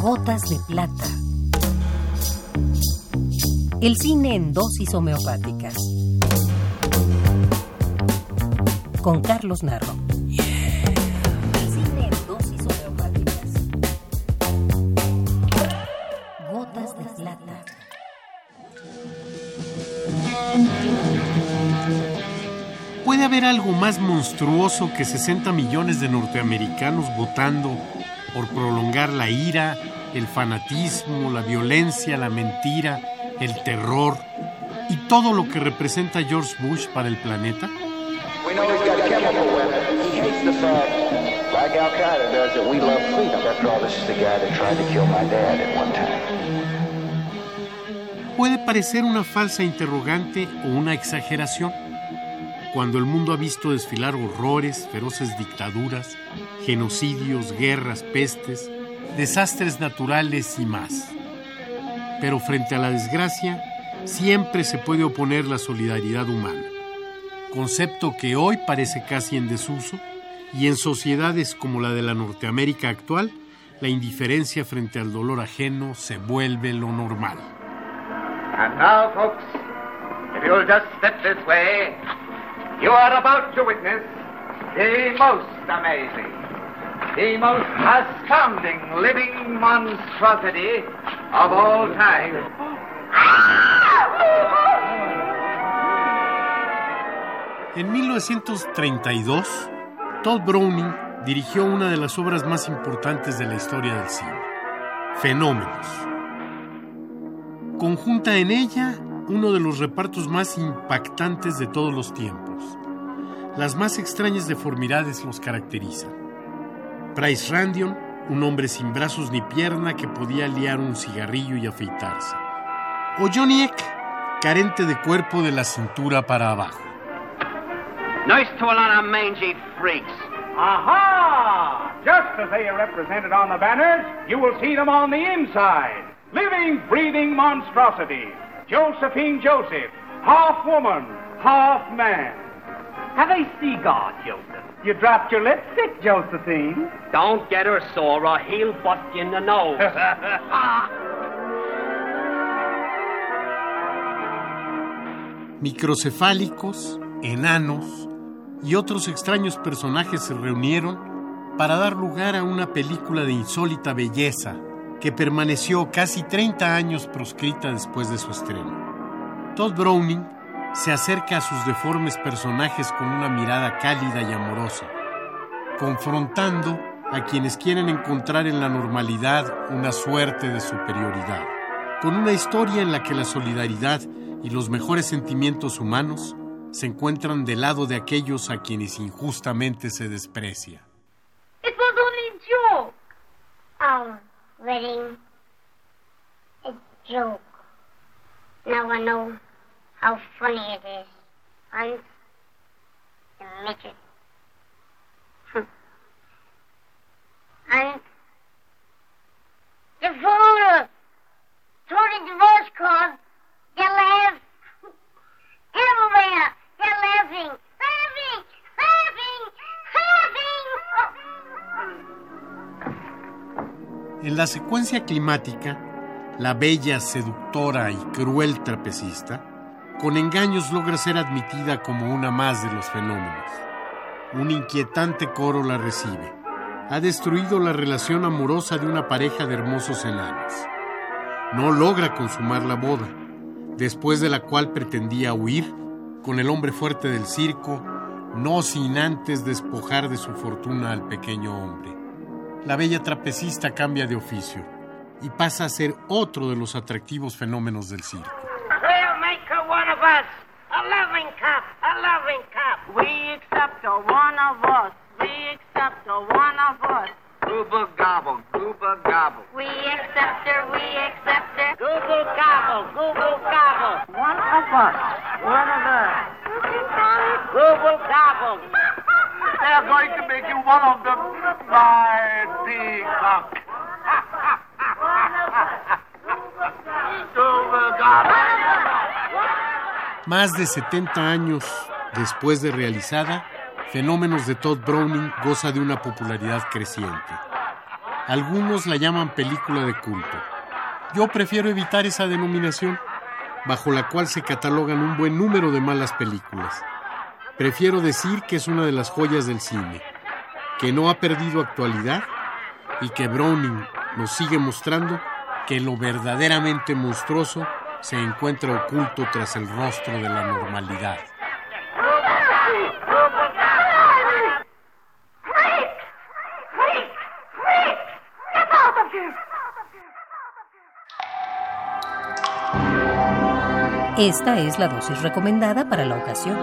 Gotas de plata. El cine en dosis homeopáticas. Con Carlos Narro. El cine en dosis homeopáticas. Gotas de plata. ¿Puede haber algo más monstruoso que 60 millones de norteamericanos votando por prolongar la ira, el fanatismo, la violencia, la mentira, el terror y todo lo que representa George Bush para el planeta? Puede parecer una falsa interrogante o una exageración. Cuando el mundo ha visto desfilar horrores, feroces dictaduras, genocidios, guerras, pestes, desastres naturales y más. Pero frente a la desgracia, siempre se puede oponer la solidaridad humana, concepto que hoy parece casi en desuso y en sociedades como la de la Norteamérica actual, la indiferencia frente al dolor ajeno se vuelve lo normal. And now, folks, if you'll just step this way, you are about to witness the most amazing, the most astounding living monstrosity of all time. En 1932, Todd Browning dirigió una de las obras más importantes de la historia del cine, Fenómenos. Conjunta en ella uno de los repartos más impactantes de todos los tiempos. Las más extrañas deformidades los caracterizan. Price Randion, un hombre sin brazos ni pierna que podía liar un cigarrillo y afeitarse. O Johnny Eck, carente de cuerpo de la cintura para abajo. Nice to a mangy freaks. Aha! Just as they are represented on the banners, you will see them on the inside. Living, breathing monstrosities. Josephine Joseph, half woman, half man. Have they see God, Joseph? You dropped your lipstick, Josephine. Don't get her sore or he'll bust you in the nose. Microcefálicos, enanos y otros extraños personajes se reunieron para dar lugar a una película de insólita belleza que permaneció casi 30 años proscrita después de su estreno. Todd Browning se acerca a sus deformes personajes con una mirada cálida y amorosa, confrontando a quienes quieren encontrar en la normalidad una suerte de superioridad, con una historia en la que la solidaridad y los mejores sentimientos humanos se encuentran del lado de aquellos a quienes injustamente se desprecia. Wedding. A joke. Now I know how funny it is. Hans, the midget. En la secuencia climática, la bella, seductora y cruel trapecista, con engaños logra ser admitida como una más de los fenómenos. Un inquietante coro la recibe. Ha destruido la relación amorosa de una pareja de hermosos enanos. No logra consumar la boda, después de la cual pretendía huir con el hombre fuerte del circo, no sin antes despojar de su fortuna al pequeño hombre. La bella trapecista cambia de oficio y pasa a ser otro de los atractivos fenómenos del circo. Más de 70 años después de realizada, Fenómenos de Todd Browning goza de una popularidad creciente. Algunos la llaman película de culto. Yo prefiero evitar esa denominación, bajo la cual se catalogan un buen número de malas películas. Prefiero decir que es una de las joyas del cine, que no ha perdido actualidad y que Browning nos sigue mostrando que lo verdaderamente monstruoso se encuentra oculto tras el rostro de la normalidad. Esta es la dosis recomendada para la ocasión.